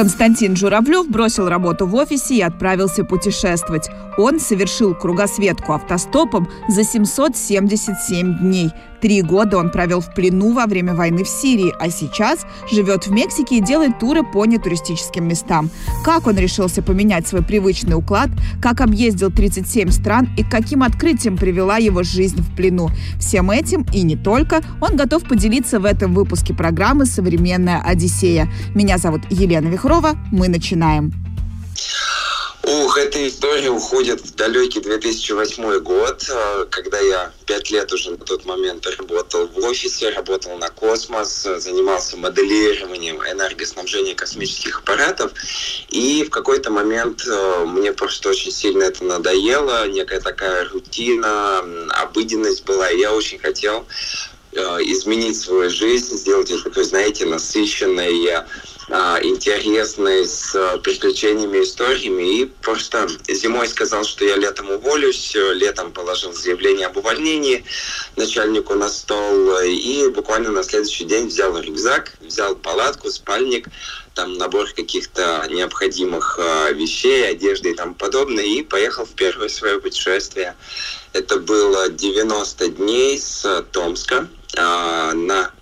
Константин Журавлев бросил работу в офисе и отправился путешествовать. Он совершил кругосветку автостопом за 777 дней. Три года он провел в плену во время войны в Сирии, а сейчас живет в Мексике и делает туры по нетуристическим местам. Как он решился поменять свой привычный уклад, как объездил 37 стран и каким открытиям привела его жизнь в плену. Всем этим и не только он готов поделиться в этом выпуске программы «Современная Одиссея». Меня зовут Елена Вихрова. Мы начинаем. Ух, эта история уходит в далекий 2008 год, э, когда я пять лет уже на тот момент работал в офисе, работал на космос, занимался моделированием энергоснабжения космических аппаратов. И в какой-то момент э, мне просто очень сильно это надоело, некая такая рутина, обыденность была. И я очень хотел э, изменить свою жизнь, сделать ее такой, знаете, насыщенной, а, интересный, с а, приключениями, историями. И просто зимой сказал, что я летом уволюсь, летом положил заявление об увольнении начальнику на стол. И буквально на следующий день взял рюкзак, взял палатку, спальник, там набор каких-то необходимых а, вещей, одежды и тому подобное, и поехал в первое свое путешествие. Это было 90 дней с Томска на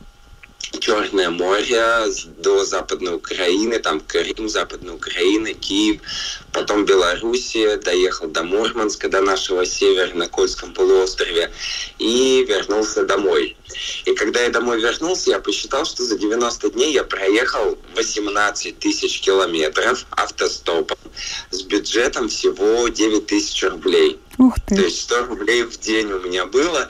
Черное море до Западной Украины, там Крым, Западная Украина, Киев, потом Белоруссия, доехал до Мурманска, до нашего севера на Кольском полуострове и вернулся домой. И когда я домой вернулся, я посчитал, что за 90 дней я проехал 18 тысяч километров автостопом с бюджетом всего 9 тысяч рублей. Ух ты. То есть 100 рублей в день у меня было.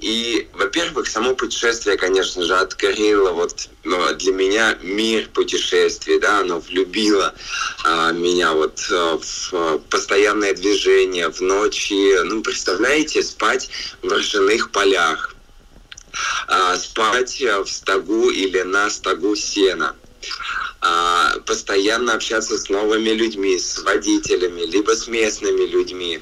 И, во-первых, само путешествие, конечно же, открыло вот ну, для меня мир путешествий, да, оно влюбило а, меня вот а, в постоянное движение, в ночи. Ну, представляете, спать в ржаных полях, а, спать в стогу или на стогу сена а, постоянно общаться с новыми людьми, с водителями, либо с местными людьми.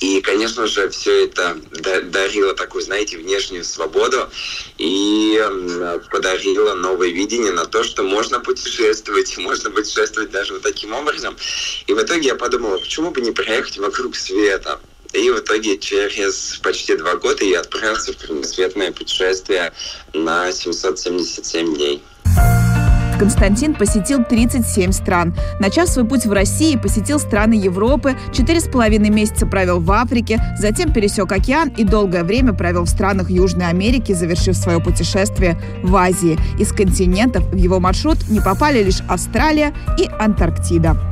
И, конечно же, все это дарило такую, знаете, внешнюю свободу и подарило новое видение на то, что можно путешествовать, можно путешествовать даже вот таким образом. И в итоге я подумал, почему бы не проехать вокруг света? И в итоге через почти два года я отправился в кругосветное путешествие на 777 дней. Константин посетил 37 стран. Начав свой путь в России, посетил страны Европы, четыре с половиной месяца провел в Африке, затем пересек океан и долгое время провел в странах Южной Америки, завершив свое путешествие в Азии. Из континентов в его маршрут не попали лишь Австралия и Антарктида.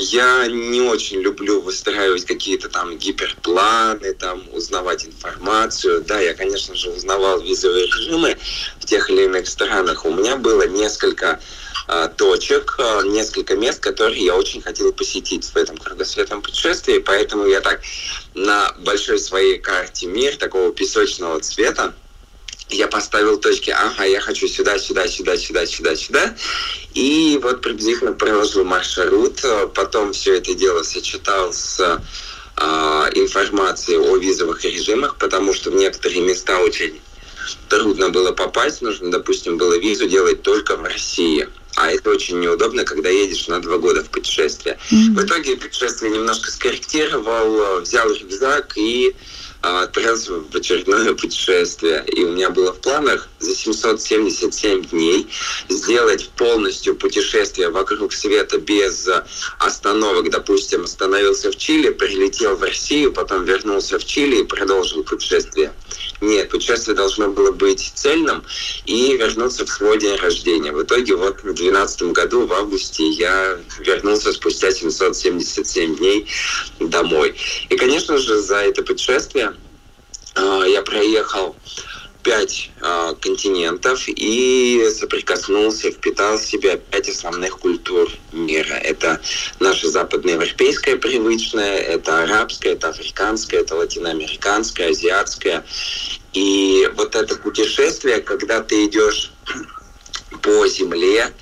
Я не очень люблю выстраивать какие-то там гиперпланы, там узнавать информацию. Да, я, конечно же, узнавал визовые режимы в тех или иных странах. У меня было несколько э, точек, э, несколько мест, которые я очень хотел посетить в этом кругосветном путешествии. Поэтому я так на большой своей карте мир такого песочного цвета я поставил точки, ага, я хочу сюда, сюда, сюда, сюда, сюда, сюда. И вот приблизительно проложил маршрут. Потом все это дело сочетал с э, информацией о визовых режимах, потому что в некоторые места очень трудно было попасть. Нужно, допустим, было визу делать только в России. А это очень неудобно, когда едешь на два года в путешествие. Mm-hmm. В итоге путешествие немножко скорректировал, взял рюкзак и отправился в очередное путешествие. И у меня было в планах за 777 дней сделать полностью путешествие вокруг света без остановок. Допустим, остановился в Чили, прилетел в Россию, потом вернулся в Чили и продолжил путешествие. Нет, путешествие должно было быть цельным и вернуться в свой день рождения. В итоге вот в 2012 году, в августе, я вернулся спустя 777 дней домой. И, конечно же, за это путешествие э, я проехал пять э, континентов и соприкоснулся, впитал в себя пять основных культур мира. Это наша западноевропейская привычная, это арабская, это африканская, это латиноамериканская, азиатская. И вот это путешествие, когда ты идешь по земле,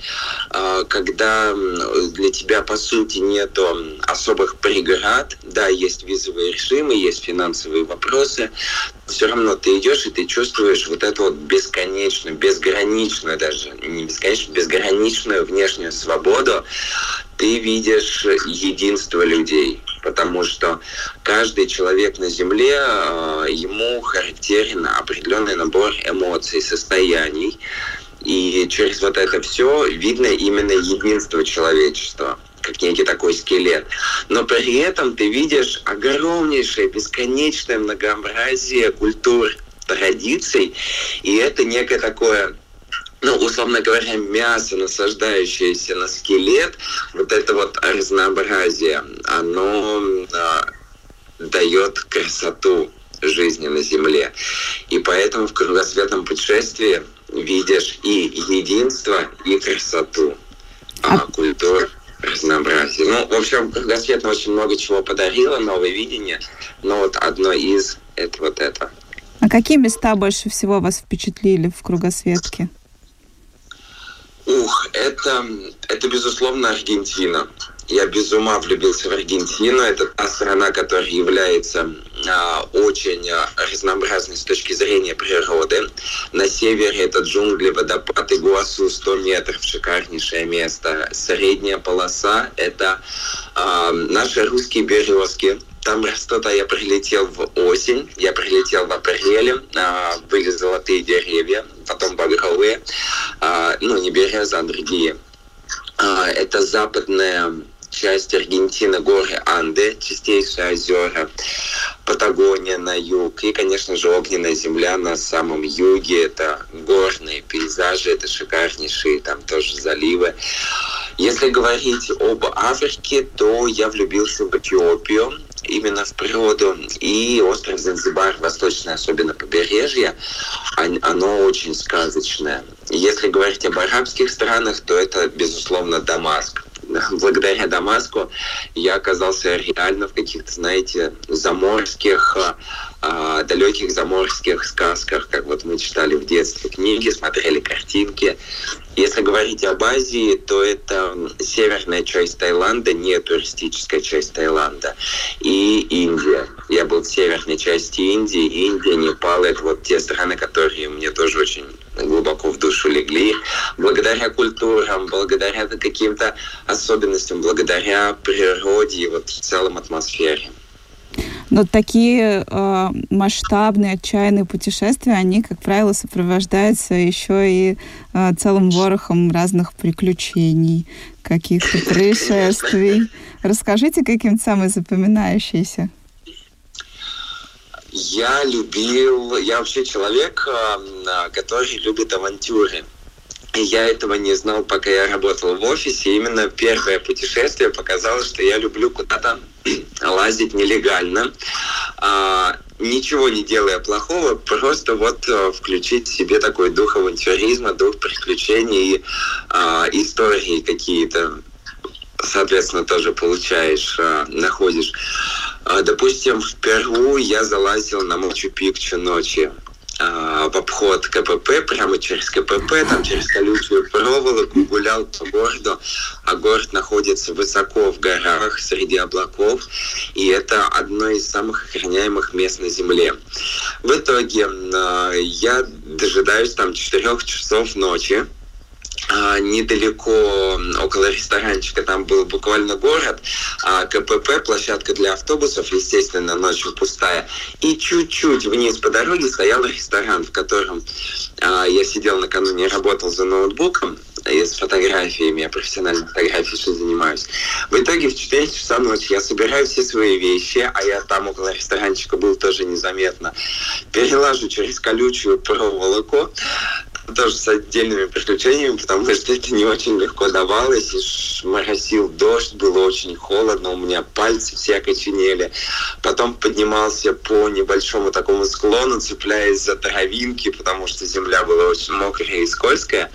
а, когда для тебя, по сути, нет особых преград, да, есть визовые режимы, есть финансовые вопросы, все равно ты идешь и ты чувствуешь вот эту вот бесконечную, безграничную даже, не бесконечную, безграничную внешнюю свободу, ты видишь единство людей, потому что каждый человек на Земле, а, ему характерен определенный набор эмоций, состояний, и через вот это все видно именно единство человечества как некий такой скелет. Но при этом ты видишь огромнейшее, бесконечное многообразие культур, традиций, и это некое такое ну, условно говоря, мясо, насаждающееся на скелет, вот это вот разнообразие, оно а, дает красоту жизни на Земле. И поэтому в кругосветном путешествии видишь и единство, и красоту а, культур, разнообразие. Ну, в общем, кругосветно очень много чего подарило, новое видение, но вот одно из — это вот это. А какие места больше всего вас впечатлили в кругосветке? Ух, это, это безусловно Аргентина. Я без ума влюбился в Аргентину. Это та страна, которая является очень а, разнообразной с точки зрения природы. На севере это джунгли, водопад Игуасу, 100 метров, шикарнейшее место. Средняя полоса – это а, наши русские березки. Там а я прилетел в осень, я прилетел в апреле, а, были золотые деревья, потом багровые, а, ну не береза, а другие. А, это западная часть Аргентины, горы Анды, чистейшие озера, Патагония на юг и, конечно же, огненная земля на самом юге. Это горные пейзажи, это шикарнейшие там тоже заливы. Если говорить об Африке, то я влюбился в Эфиопию, именно в природу. И остров Занзибар, восточное особенно побережье, оно очень сказочное. Если говорить об арабских странах, то это, безусловно, Дамаск благодаря Дамаску я оказался реально в каких-то, знаете, заморских, э, далеких заморских сказках, как вот мы читали в детстве книги, смотрели картинки. Если говорить об Азии, то это северная часть Таиланда, не туристическая часть Таиланда, и Индия. Я был в северной части Индии, Индия, Непал, это вот те страны, которые мне тоже очень глубоко в душу легли, благодаря культурам, благодаря каким-то особенностям, благодаря природе и вот в целом атмосфере. Но такие э, масштабные, отчаянные путешествия, они, как правило, сопровождаются еще и э, целым ворохом разных приключений, каких-то происшествий. Расскажите каким-то самый запоминающийся. Я любил, я вообще человек, э, который любит авантюры. И я этого не знал, пока я работал в офисе. Именно первое путешествие показало, что я люблю куда-то лазить нелегально, а, ничего не делая плохого, просто вот а, включить себе такой дух авантюризма, дух приключений а, истории какие-то, соответственно, тоже получаешь, находишь. А, допустим, в Перу я залазил на Мачу-Пикчу ночью в обход КПП, прямо через КПП, там через колючую проволоку гулял по городу, а город находится высоко в горах, среди облаков, и это одно из самых охраняемых мест на Земле. В итоге я дожидаюсь там 4 часов ночи, а, недалеко, около ресторанчика, там был буквально город, а КПП, площадка для автобусов, естественно, ночью пустая. И чуть-чуть вниз по дороге стоял ресторан, в котором а, я сидел накануне, работал за ноутбуком, и с фотографиями, я профессиональной фотографией занимаюсь. В итоге в 4 часа ночи я собираю все свои вещи, а я там около ресторанчика был тоже незаметно. Перелажу через колючую проволоку, тоже с отдельными приключениями, потому что это не очень легко давалось. И моросил дождь, было очень холодно, у меня пальцы все окоченели. Потом поднимался по небольшому такому склону, цепляясь за травинки, потому что земля была очень мокрая и скользкая.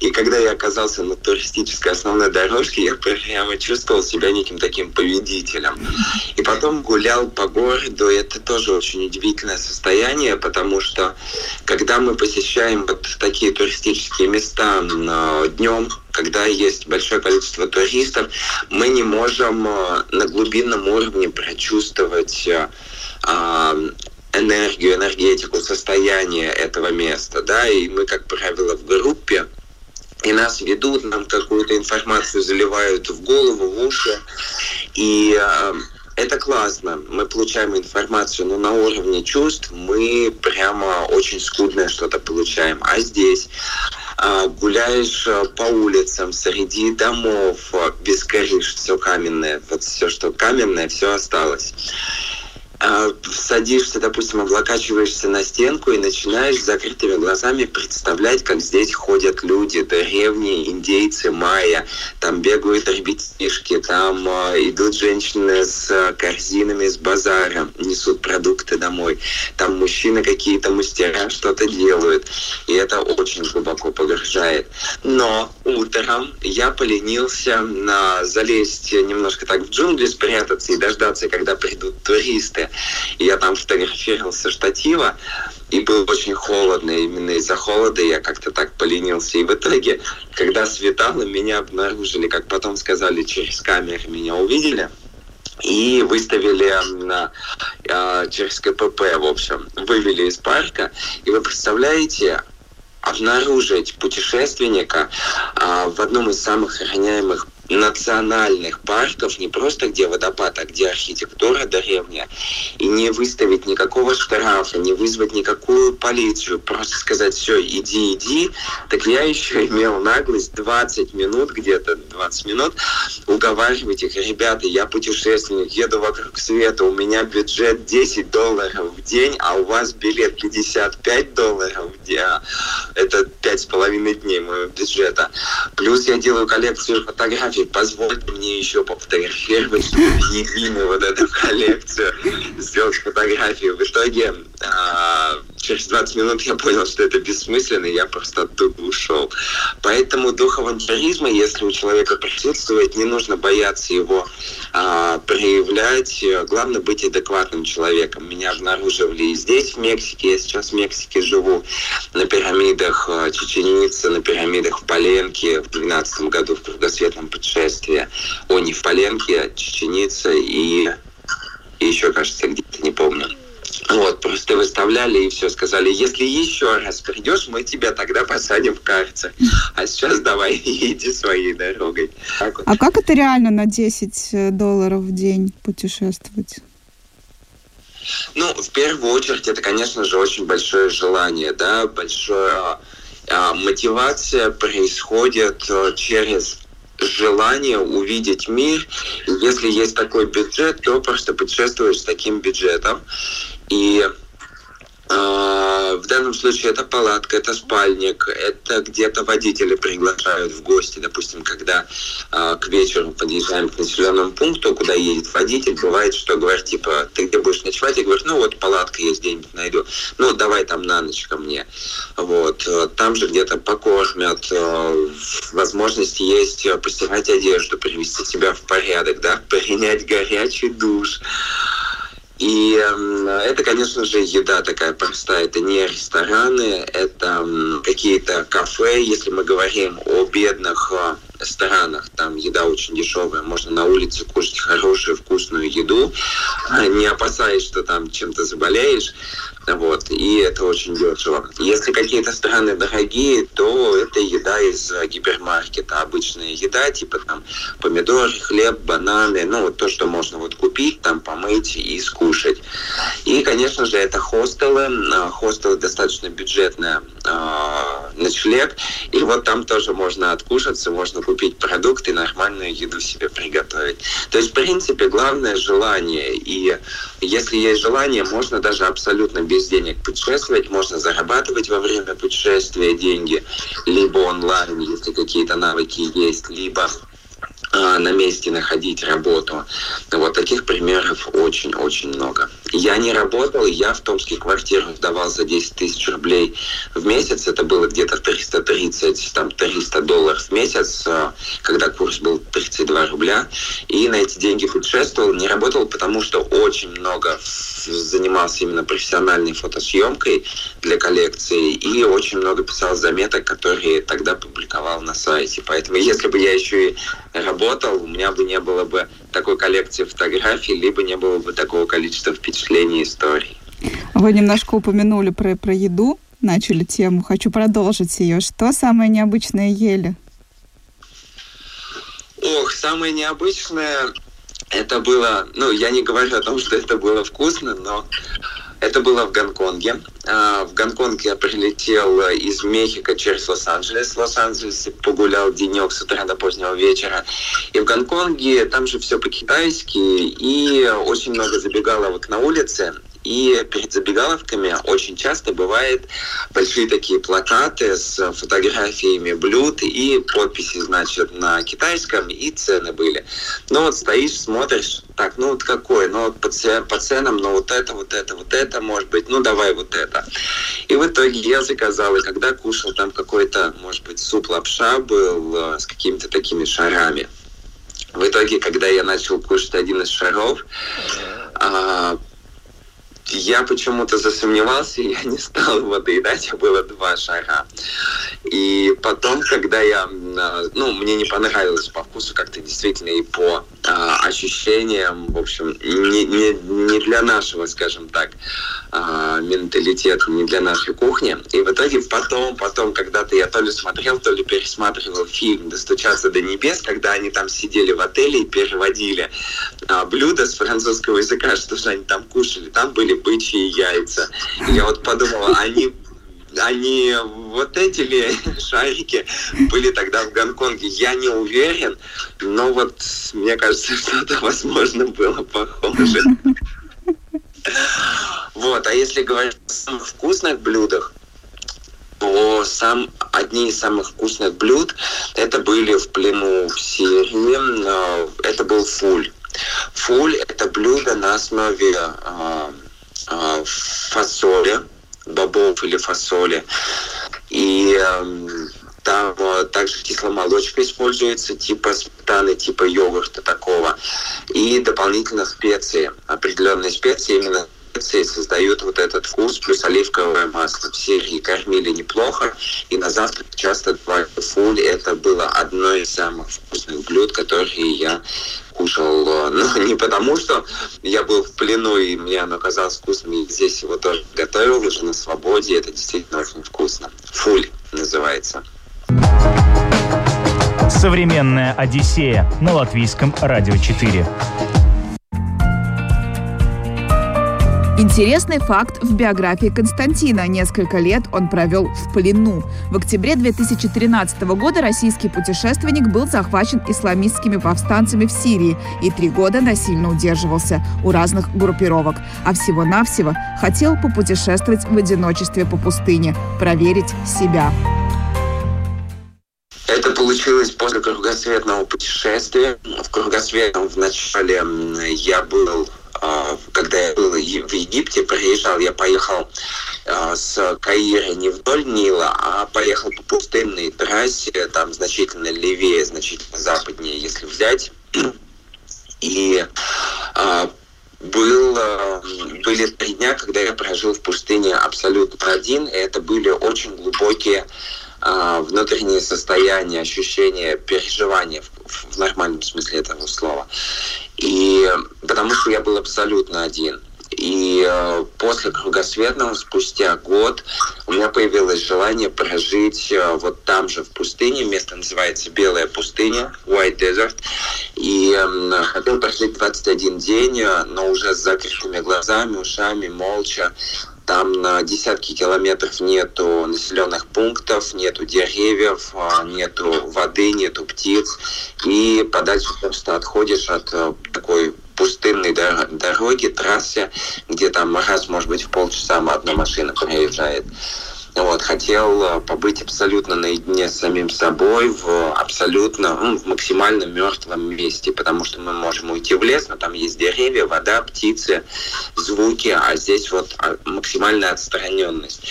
И когда я оказался на туристической основной дорожке, я прямо чувствовал себя неким таким победителем. И потом гулял по городу, и это тоже очень удивительное состояние, потому что когда мы посещаем вот такие туристические места днем, когда есть большое количество туристов, мы не можем э, на глубинном уровне прочувствовать а, энергию, энергетику, состояние этого места, да, и мы, как правило, в группе, и нас ведут, нам какую-то информацию заливают в голову, в уши, и это классно. Мы получаем информацию, но на уровне чувств мы прямо очень скудное что-то получаем. А здесь а, гуляешь а, по улицам, среди домов, а, без крыш, все каменное. Вот все, что каменное, все осталось. А, садишься, допустим, облокачиваешься на стенку и начинаешь закрытыми глазами представлять, как здесь ходят люди, древние индейцы, майя, там бегают ребятишки, там э, идут женщины с корзинами с базара, несут продукты домой, там мужчины какие-то мастера что-то делают, и это очень глубоко погружает. Но утром я поленился на залезть немножко так в джунгли, спрятаться и дождаться, когда придут туристы. И я там фотографировался штатива, и было очень холодно. Именно из-за холода я как-то так поленился. И в итоге, когда светало, меня обнаружили, как потом сказали, через камеры меня увидели и выставили на, э, через КПП, в общем, вывели из парка. И вы представляете, обнаружить путешественника э, в одном из самых охраняемых национальных парков, не просто где водопад, а где архитектура древняя, и не выставить никакого штрафа, не вызвать никакую полицию, просто сказать, все, иди, иди, так я еще имел наглость 20 минут, где-то 20 минут, уговаривать их, ребята, я путешественник, еду вокруг света, у меня бюджет 10 долларов в день, а у вас билет 55 долларов в день, это пять с половиной дней моего бюджета. Плюс я делаю коллекцию фотографий фотографий. Позвольте мне еще пофотографировать, чтобы вот эту коллекцию сделать фотографию. В итоге а, через 20 минут я понял, что это бессмысленно, и я просто оттуда ушел. Поэтому дух авантюризма, если у человека присутствует, не нужно бояться его а, проявлять. Главное быть адекватным человеком. Меня обнаруживали и здесь, в Мексике. Я сейчас в Мексике живу, на пирамидах а, Чеченицы, на пирамидах в Поленке в 2012 году в кругосветном путешествии. О, не в Поленке, а Чеченица и, и еще, кажется, где-то, не помню. Вот, просто выставляли и все, сказали, если еще раз придешь, мы тебя тогда посадим в карцер. А сейчас давай иди своей дорогой. вот. А как это реально на 10 э, долларов в день путешествовать? Ну, в первую очередь, это, конечно же, очень большое желание, да, большое а, а мотивация происходит а, через желание увидеть мир. Если есть такой бюджет, то просто путешествуешь с таким бюджетом. И э, в данном случае это палатка, это спальник, это где-то водители приглашают в гости. Допустим, когда э, к вечеру подъезжаем к населенному пункту, куда едет водитель, бывает, что говорит, типа, ты где будешь ночевать? Я говорю, ну вот палатка есть, где-нибудь найду. Ну, давай там на ночь ко мне. Вот. Там же где-то покормят. Э, возможность есть постирать одежду, привести себя в порядок, да, принять горячий душ. И это, конечно же, еда такая простая. Это не рестораны, это какие-то кафе. Если мы говорим о бедных а, ресторанах, там еда очень дешевая, можно на улице кушать хорошую вкусную еду, не опасаясь, что там чем-то заболеешь. Вот, и это очень дешево. Если какие-то страны дорогие, то это еда из гипермаркета. Обычная еда, типа там помидоры, хлеб, бананы, ну вот то, что можно вот купить, там помыть и скушать. И, конечно же, это хостелы. А, хостелы достаточно бюджетная а, ночлег. И вот там тоже можно откушаться, можно купить продукты, нормальную еду себе приготовить. То есть, в принципе, главное желание. И если есть желание, можно даже абсолютно без денег путешествовать, можно зарабатывать во время путешествия деньги, либо онлайн, если какие-то навыки есть, либо а, на месте находить работу. Вот таких примеров очень-очень много. Я не работал, я в томских квартирах давал за 10 тысяч рублей в месяц. Это было где-то 330, там 300 долларов в месяц, а, когда курс был 32 рубля. И на эти деньги путешествовал. Не работал, потому что очень много занимался именно профессиональной фотосъемкой для коллекции и очень много писал заметок, которые тогда публиковал на сайте. Поэтому если бы я еще и работал, у меня бы не было бы такой коллекции фотографий, либо не было бы такого количества впечатлений и историй. Вы немножко упомянули про, про еду, начали тему. Хочу продолжить ее. Что самое необычное ели? Ох, самое необычное это было, ну, я не говорю о том, что это было вкусно, но это было в Гонконге. А, в Гонконг я прилетел из Мехико через Лос-Анджелес. В Лос-Анджелесе погулял денек с утра до позднего вечера. И в Гонконге там же все по-китайски, и очень много забегаловок на улице. И перед забегаловками очень часто бывают большие такие плакаты с фотографиями блюд и подписи, значит, на китайском, и цены были. Ну вот стоишь, смотришь, так, ну вот какой, ну вот по, по ценам, ну вот это, вот это, вот это, может быть, ну давай вот это. И в итоге я заказал, и когда кушал, там какой-то, может быть, суп лапша был э, с какими-то такими шарами. В итоге, когда я начал кушать один из шаров, а, я почему-то засомневался, и я не стал его доедать, а было два шара. И потом, когда я, а, ну, мне не понравилось по вкусу как-то действительно и по а, ощущениям, в общем, не, не, не для нашего, скажем так, а, менталитета, не для нашей кухни. И в итоге потом, потом, когда-то я то ли смотрел, то ли пересматривал фильм «Достучаться до небес», когда они там сидели в отеле и переводили а, блюда с французского языка, что же они там кушали. Там были бычьи яйца. И я вот подумал, они они вот эти ли шарики были тогда в Гонконге, я не уверен, но вот мне кажется, что это возможно было похоже. Вот, а если говорить о самых вкусных блюдах, то сам, одни из самых вкусных блюд это были в плену в Сирии. А, это был фуль. Фуль – это блюдо на основе э, э, фасоли, бобов или фасоли. И э, там э, также кисломолочка используется, типа сметаны, типа йогурта такого. И дополнительно специи, определенные специи, именно специи создают вот этот вкус, плюс оливковое масло. В Сирии кормили неплохо, и на завтрак часто давали фуль. Это было одно из самых вкусных блюд, которые я кушал. Ну, не потому, что я был в плену, и мне оно казалось вкусным, и здесь его тоже готовил уже на свободе. Это действительно очень вкусно. Фуль называется. Современная Одиссея на латвийском радио 4. Интересный факт в биографии Константина. Несколько лет он провел в плену. В октябре 2013 года российский путешественник был захвачен исламистскими повстанцами в Сирии и три года насильно удерживался у разных группировок. А всего-навсего хотел попутешествовать в одиночестве по пустыне, проверить себя. Это получилось после кругосветного путешествия. В кругосветном вначале я был когда я был в Египте, приезжал, я поехал а, с Каира не вдоль Нила, а поехал по пустынной трассе, там значительно левее, значительно западнее, если взять. И а, был, были три дня, когда я прожил в пустыне абсолютно один, и это были очень глубокие внутренние состояния, ощущения, переживания в, в нормальном смысле этого слова. И потому что я был абсолютно один. И э, после кругосветного, спустя год, у меня появилось желание прожить э, вот там же в пустыне. Место называется Белая пустыня, White Desert. И э, хотел прожить 21 день, э, но уже с закрытыми глазами, ушами, молча Там на десятки километров нету населенных пунктов, нету деревьев, а, нету воды, нету птиц. И подальше просто отходишь от э, такой пустынной дороги, трассе, где там раз, может быть, в полчаса одна машина проезжает. Вот, хотел э, побыть абсолютно наедине с самим собой в абсолютно, ну, в максимально мертвом месте, потому что мы можем уйти в лес, но там есть деревья, вода, птицы, звуки, а здесь вот а, максимальная отстраненность.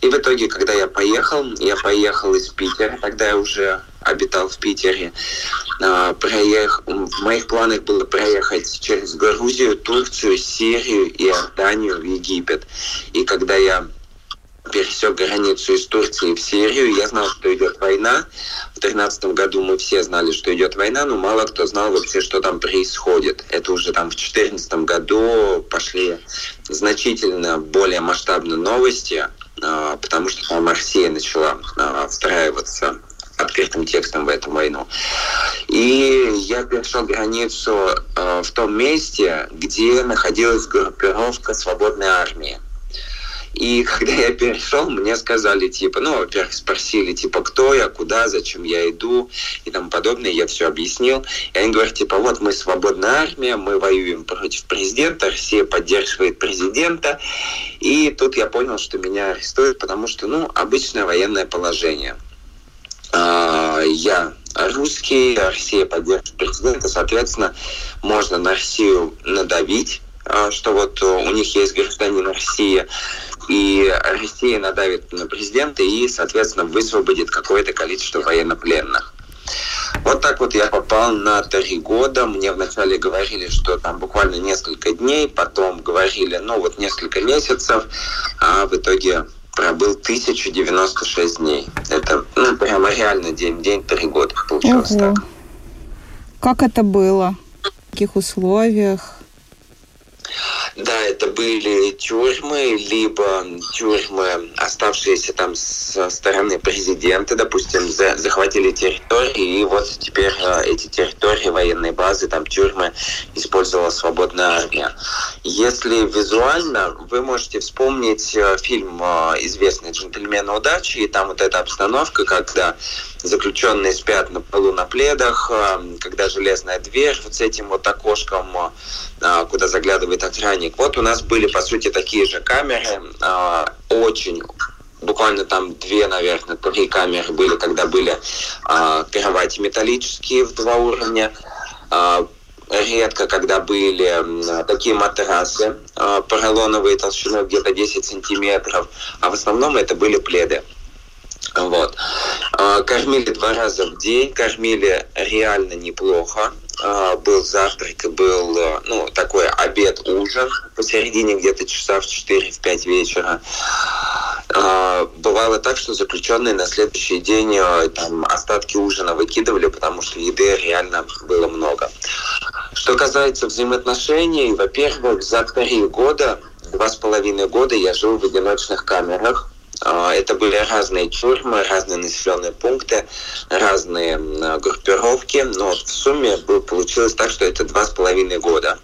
И в итоге, когда я поехал, я поехал из Питера, тогда я уже обитал в Питере. А, проех... В моих планах было проехать через Грузию, Турцию, Сирию, Иорданию, Египет. И когда я пересек границу из Турции в Сирию. Я знал, что идет война. В 2013 году мы все знали, что идет война, но мало кто знал вообще, что там происходит. Это уже там в 2014 году пошли значительно более масштабные новости, а, потому что там Россия начала а, встраиваться открытым текстом в эту войну. И я перешел границу а, в том месте, где находилась группировка свободной армии. И когда я перешел, мне сказали, типа, ну, во-первых, спросили, типа, кто я, куда, зачем я иду и тому подобное. Я все объяснил. И они говорят, типа, вот мы свободная армия, мы воюем против президента, Россия поддерживает президента. И тут я понял, что меня арестуют, потому что, ну, обычное военное положение. А, я русский, Россия поддерживает президента, соответственно, можно на Россию надавить, а, что вот у них есть гражданин России, и Россия надавит на президента и, соответственно, высвободит какое-то количество военнопленных. Вот так вот я попал на три года. Мне вначале говорили, что там буквально несколько дней, потом говорили, ну вот несколько месяцев, а в итоге пробыл 1096 дней. Это ну, прямо реально день, день три года получилось Ого. так. Как это было? В каких условиях? Да, это были тюрьмы, либо тюрьмы, оставшиеся там со стороны президента, допустим, за, захватили территории, и вот теперь э, эти территории, военные базы, там тюрьмы использовала свободная армия. Если визуально, вы можете вспомнить э, фильм э, известный «Джентльмены удачи», и там вот эта обстановка, когда заключенные спят на полу на пледах, когда железная дверь вот с этим вот окошком, куда заглядывает охранник. Вот у нас были, по сути, такие же камеры, э, очень буквально там две, наверное, три камеры были, когда были э, кровати металлические в два уровня. Э, редко, когда были такие матрасы э, поролоновые толщиной где-то 10 сантиметров, а в основном это были пледы. Вот. Кормили два раза в день, кормили реально неплохо. А, был завтрак, был э, ну, такой обед-ужин посередине где-то часа в 4-5 вечера. А, бывало так, что заключенные на следующий день э, там, остатки ужина выкидывали, потому что еды реально было много. Что касается взаимоотношений, во-первых, за три года, два с половиной года я жил в одиночных камерах, а, это были разные тюрьмы, разные населенные пункты, разные группировки, но в сумме получилось так, что это два с половиной года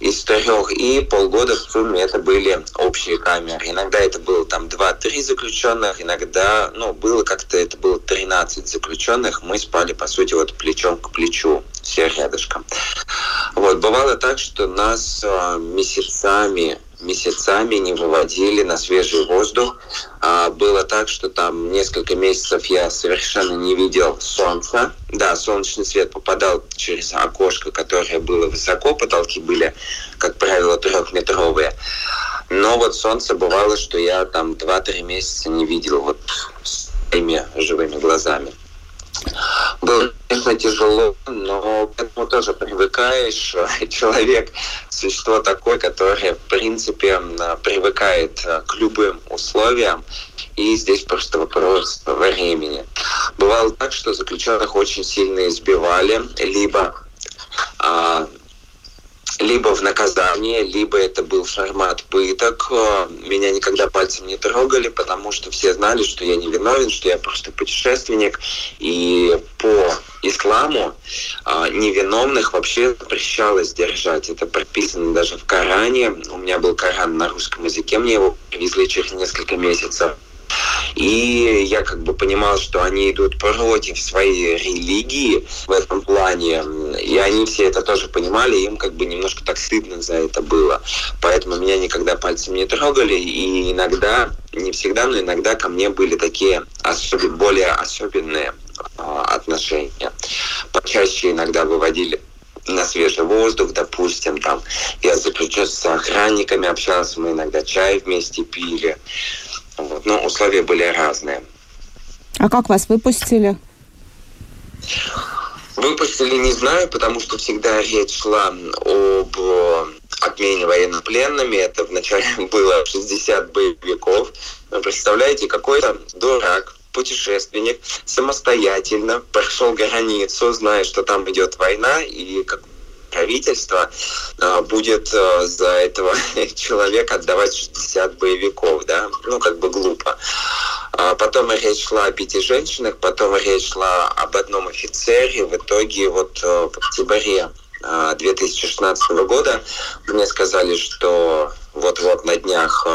из трех, и полгода в сумме это были общие камеры. Иногда это было там 2-3 заключенных, иногда, ну, было как-то, это было 13 заключенных, мы спали, по сути, вот плечом к плечу, все рядышком. Вот, бывало так, что нас э, месяцами месяцами не выводили на свежий воздух. А было так, что там несколько месяцев я совершенно не видел солнца. Да, солнечный свет попадал через окошко, которое было высоко, потолки были, как правило, трехметровые. Но вот солнце бывало, что я там 2-3 месяца не видел вот своими живыми глазами. Было, конечно, тяжело, но к этому тоже привыкаешь. Человек – существо такое, которое, в принципе, привыкает к любым условиям. И здесь просто вопрос времени. Бывало так, что заключенных очень сильно избивали, либо а, либо в наказание, либо это был формат пыток. Э, меня никогда пальцем не трогали, потому что все знали, что я не виновен, что я просто путешественник. И по исламу а, невиновных вообще запрещалось держать. Это прописано даже в Коране. У меня был Коран на русском языке, мне его привезли через несколько месяцев. И я как бы понимал, что они идут против своей религии в этом плане. И они все это тоже понимали, им как бы немножко так стыдно за это было. Поэтому меня никогда пальцем не трогали. И иногда, не всегда, но иногда ко мне были такие особенно, более особенные а, отношения. Почаще иногда выводили на свежий воздух, допустим, там я заключался с охранниками, общался, мы иногда чай вместе пили. Вот. Но условия были разные. А как вас выпустили? Выпустили не знаю, потому что всегда речь шла об обмене военнопленными. Это вначале было 60 боевиков. Вы представляете, какой-то дурак, путешественник самостоятельно прошел границу, зная, что там идет война, и как правительство э, будет э, за этого человека отдавать 60 боевиков, да, ну, как бы глупо. А потом речь шла о пяти женщинах, потом речь шла об одном офицере. В итоге вот э, в октябре 2016 года мне сказали, что вот-вот на днях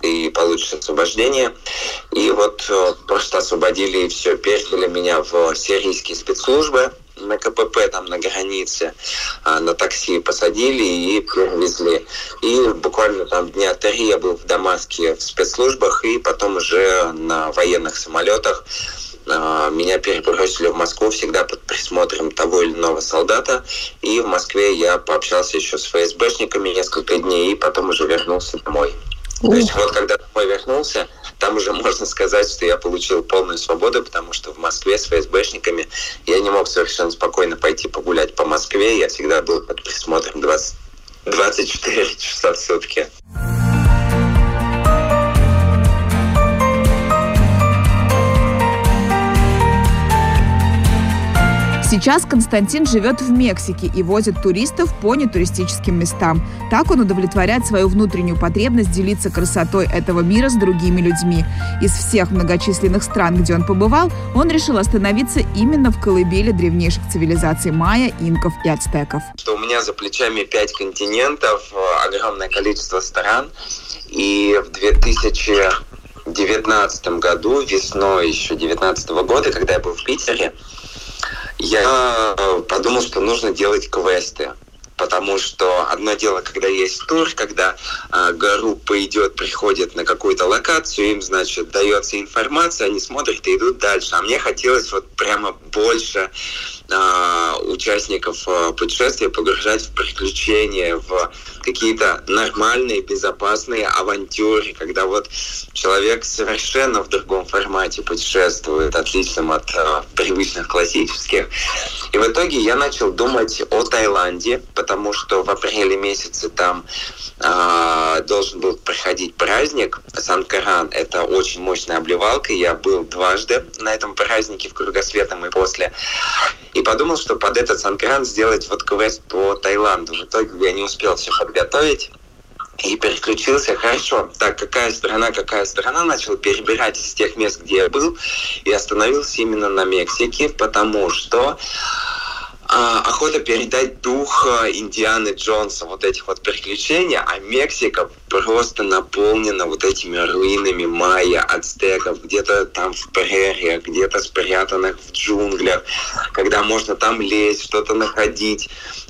ты получишь освобождение. И вот просто освободили и все, передали меня в сирийские спецслужбы на КПП там на границе а, на такси посадили и перевезли. И буквально там дня три я был в Дамаске в спецслужбах, и потом уже на военных самолетах а, меня перебросили в Москву всегда под присмотром того или иного солдата. И в Москве я пообщался еще с ФСБшниками несколько дней, и потом уже вернулся домой. То есть вот когда домой вернулся, там уже можно сказать, что я получил полную свободу, потому что в Москве с ФСБшниками я не мог совершенно спокойно пойти погулять по Москве. Я всегда был под присмотром 20, 24 часа в сутки. Сейчас Константин живет в Мексике и возит туристов по нетуристическим местам. Так он удовлетворяет свою внутреннюю потребность делиться красотой этого мира с другими людьми. Из всех многочисленных стран, где он побывал, он решил остановиться именно в колыбели древнейших цивилизаций майя, инков и ацтеков. Что у меня за плечами пять континентов, огромное количество стран. И в 2019 году, весной еще 2019 года, когда я был в Питере, я э, подумал, что нужно делать квесты. Потому что одно дело, когда есть тур, когда э, группа идет, приходит на какую-то локацию, им, значит, дается информация, они смотрят и идут дальше. А мне хотелось вот прямо больше участников э, путешествия погружать в приключения, в какие-то нормальные, безопасные авантюры, когда вот человек совершенно в другом формате путешествует, отличным от э, привычных классических. И в итоге я начал думать о Таиланде, потому что в апреле месяце там э, должен был проходить праздник Санкаран. Это очень мощная обливалка. Я был дважды на этом празднике в кругосветом и после. И подумал, что под этот Санкаран сделать вот квест по Таиланду. В итоге я не успел все подготовить и переключился хорошо. Так, какая страна, какая страна, начал перебирать из тех мест, где я был, и остановился именно на Мексике, потому что охота передать дух а, Индианы Джонса, вот этих вот приключений, а Мексика просто наполнена вот этими руинами майя, ацтеков, где-то там в прериях, где-то спрятанных в джунглях, когда можно там лезть, что-то находить.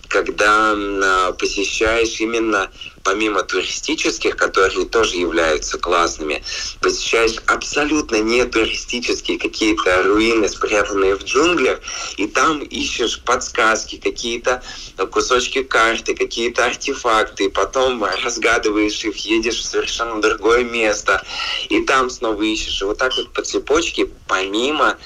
Когда а, посещаешь именно помимо туристических, которые тоже являются классными, посещаешь абсолютно не туристические какие-то руины, спрятанные в джунглях, и там ищешь подсказки, какие-то кусочки карты, какие-то артефакты, потом разгадываешь их, едешь в совершенно другое место, и там снова ищешь. И вот так вот по цепочке, помимо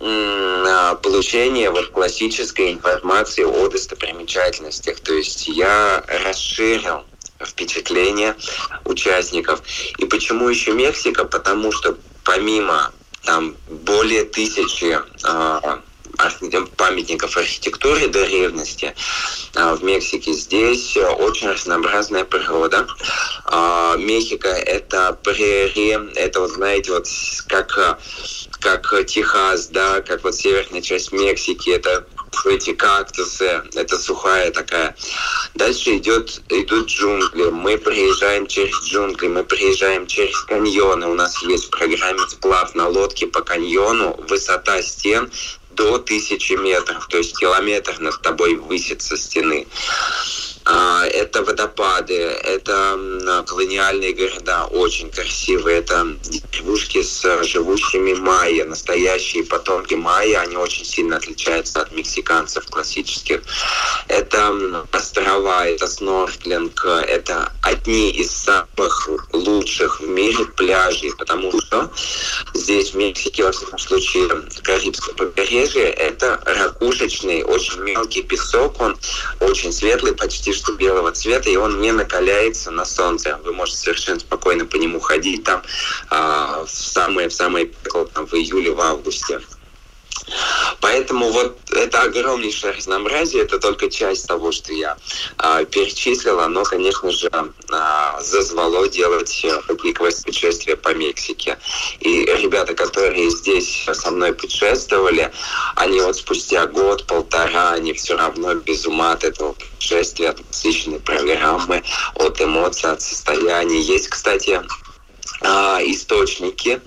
а, получения вот классической информации о достопримечательностях. То есть я расширил впечатления участников. И почему еще Мексика? Потому что помимо там более тысячи э, памятников архитектуры древности в Мексике. Здесь очень разнообразная природа. Мехико – это прерии, это, вот знаете, вот как, как Техас, да, как вот северная часть Мексики, это эти кактусы, это сухая такая. Дальше идет, идут джунгли. Мы приезжаем через джунгли, мы приезжаем через каньоны. У нас есть в программе сплав на лодке по каньону. Высота стен до тысячи метров, то есть километр над тобой высится стены. А, это водопады, это колониальные города, очень красивые. Это деревушки с живущими майя, настоящие потомки майя. Они очень сильно отличаются от мексиканцев классических. Это острова, это снорклинг, это одни из самых лучших в мире пляжей, потому что здесь, в Мексике, во всяком случае, Карибское побережье, это ракушечный, очень мелкий песок, он очень светлый, почти что белого цвета, и он не накаляется на солнце. Вы можете совершенно спокойно по нему ходить там а, в самое в самое пекло, там, в июле, в августе. Поэтому вот это огромнейшее разнообразие, это только часть того, что я э, перечислила, но, конечно же, э, зазвало делать такие квест-путешествия по Мексике. И ребята, которые здесь со мной путешествовали, они вот спустя год-полтора, они все равно без ума от этого путешествия, от насыщенной программы, от эмоций, от состояния. Есть, кстати, а, источники,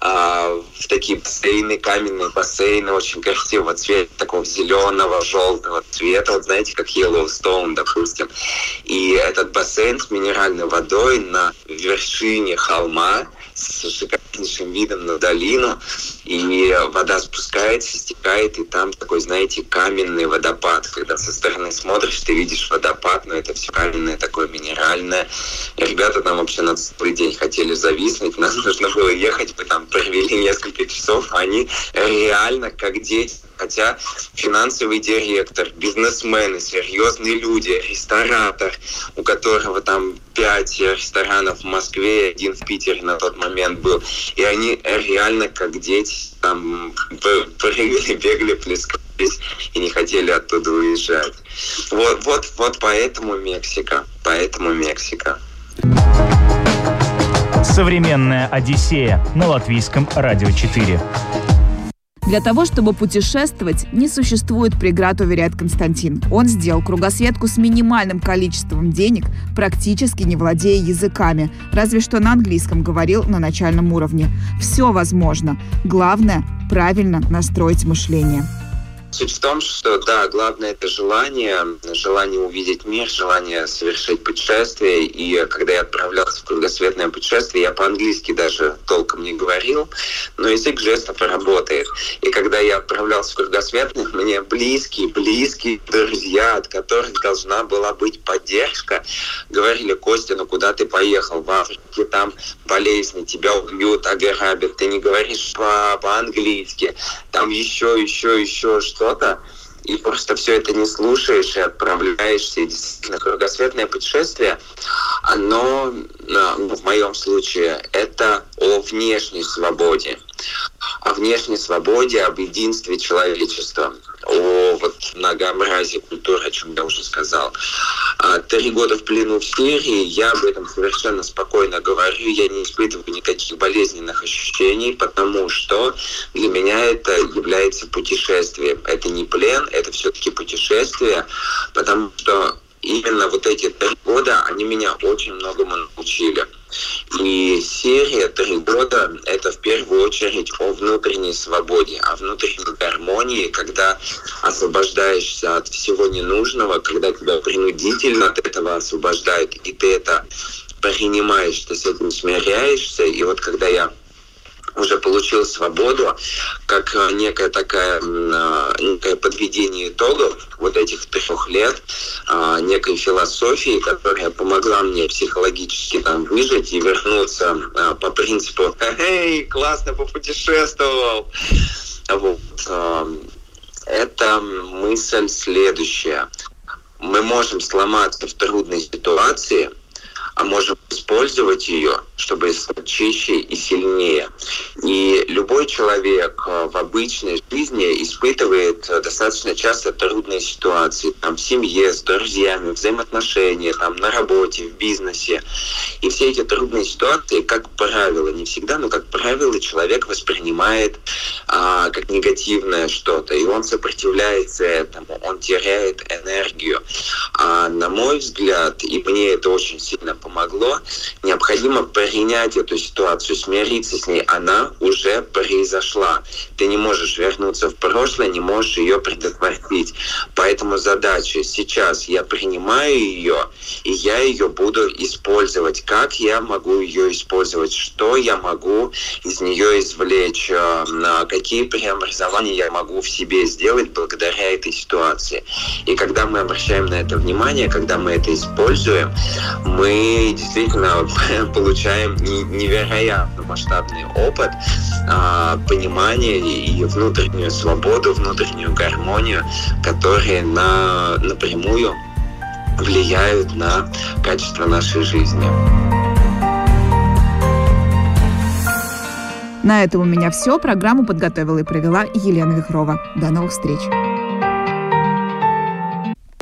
а, в такие бассейны, каменные бассейны, очень красивого цвета, такого зеленого, желтого цвета, вот знаете, как Yellowstone, допустим. И этот бассейн с минеральной водой на вершине холма, с шикарнейшим видом на долину, и вода спускается, стекает, и там такой, знаете, каменный водопад. Когда со стороны смотришь, ты видишь водопад, но это все каменное, такое минеральное. И ребята там вообще на целый день хотели зависнуть, нам нужно было ехать, мы там провели несколько часов, они реально как дети Хотя финансовый директор, бизнесмены, серьезные люди, ресторатор, у которого там пять ресторанов в Москве, один в Питере на тот момент был. И они реально как дети там прыгали, бегали, плескались и не хотели оттуда уезжать. Вот, вот, вот поэтому Мексика. Поэтому Мексика. Современная Одиссея на латвийском радио 4. Для того, чтобы путешествовать, не существует преград, уверяет Константин. Он сделал кругосветку с минимальным количеством денег, практически не владея языками. Разве что на английском говорил на начальном уровне. Все возможно. Главное – правильно настроить мышление. Суть в том, что, да, главное это желание, желание увидеть мир, желание совершить путешествие. И когда я отправлялся в кругосветное путешествие, я по-английски даже толком не говорил, но язык жестов работает. И когда я отправлялся в кругосветных, мне близкие, близкие друзья, от которых должна была быть поддержка, говорили, Костя, ну куда ты поехал? В Африке там болезни, тебя убьют, ограбят, ты не говоришь по- по-английски, там еще, еще, еще что что-то, и просто все это не слушаешь и отправляешься. И действительно, кругосветное путешествие, оно, ну, в моем случае, это о внешней свободе. О внешней свободе, об единстве человечества о вот, многообразии культуры, о чем я уже сказал. А, три года в плену в Сирии, я об этом совершенно спокойно говорю, я не испытываю никаких болезненных ощущений, потому что для меня это является путешествием. Это не плен, это все-таки путешествие, потому что именно вот эти три года, они меня очень многому научили. И серия «Три года» — это в первую очередь о внутренней свободе, о внутренней гармонии, когда освобождаешься от всего ненужного, когда тебя принудительно от этого освобождают, и ты это принимаешь, ты с этим смиряешься. И вот когда я уже получил свободу, как э, некое такая, э, некое подведение итогов вот этих трех лет, э, некой философии, которая помогла мне психологически там выжить и вернуться по принципу «Эй, классно попутешествовал!» Вот. Это мысль следующая. Мы можем сломаться в трудной ситуации – а можем использовать ее, чтобы стать чище и сильнее. И любой человек э, в обычной жизни испытывает э, достаточно часто трудные ситуации, там, в семье, с друзьями, взаимоотношения, там, на работе, в бизнесе. И все эти трудные ситуации, как правило, не всегда, но как правило, человек воспринимает а, как негативное что-то, и он сопротивляется этому, он теряет энергию. А на мой взгляд, и мне это очень сильно помогло, необходимо принять эту ситуацию, смириться с ней. Она уже произошла. Ты не можешь вернуться в прошлое, не можешь ее предотвратить. Поэтому задача сейчас я принимаю ее, и я ее буду использовать. Как я могу ее использовать? Что я могу из нее извлечь? Э, какие преобразования я могу в себе сделать благодаря этой ситуации? И когда мы обращаем на это внимание, когда мы это используем, мы действительно получаем невероятно масштабный опыт а, понимания и внутреннюю свободу, внутреннюю гармонию, которые на, напрямую влияют на качество нашей жизни. На этом у меня все. Программу подготовила и провела Елена Вихрова. До новых встреч.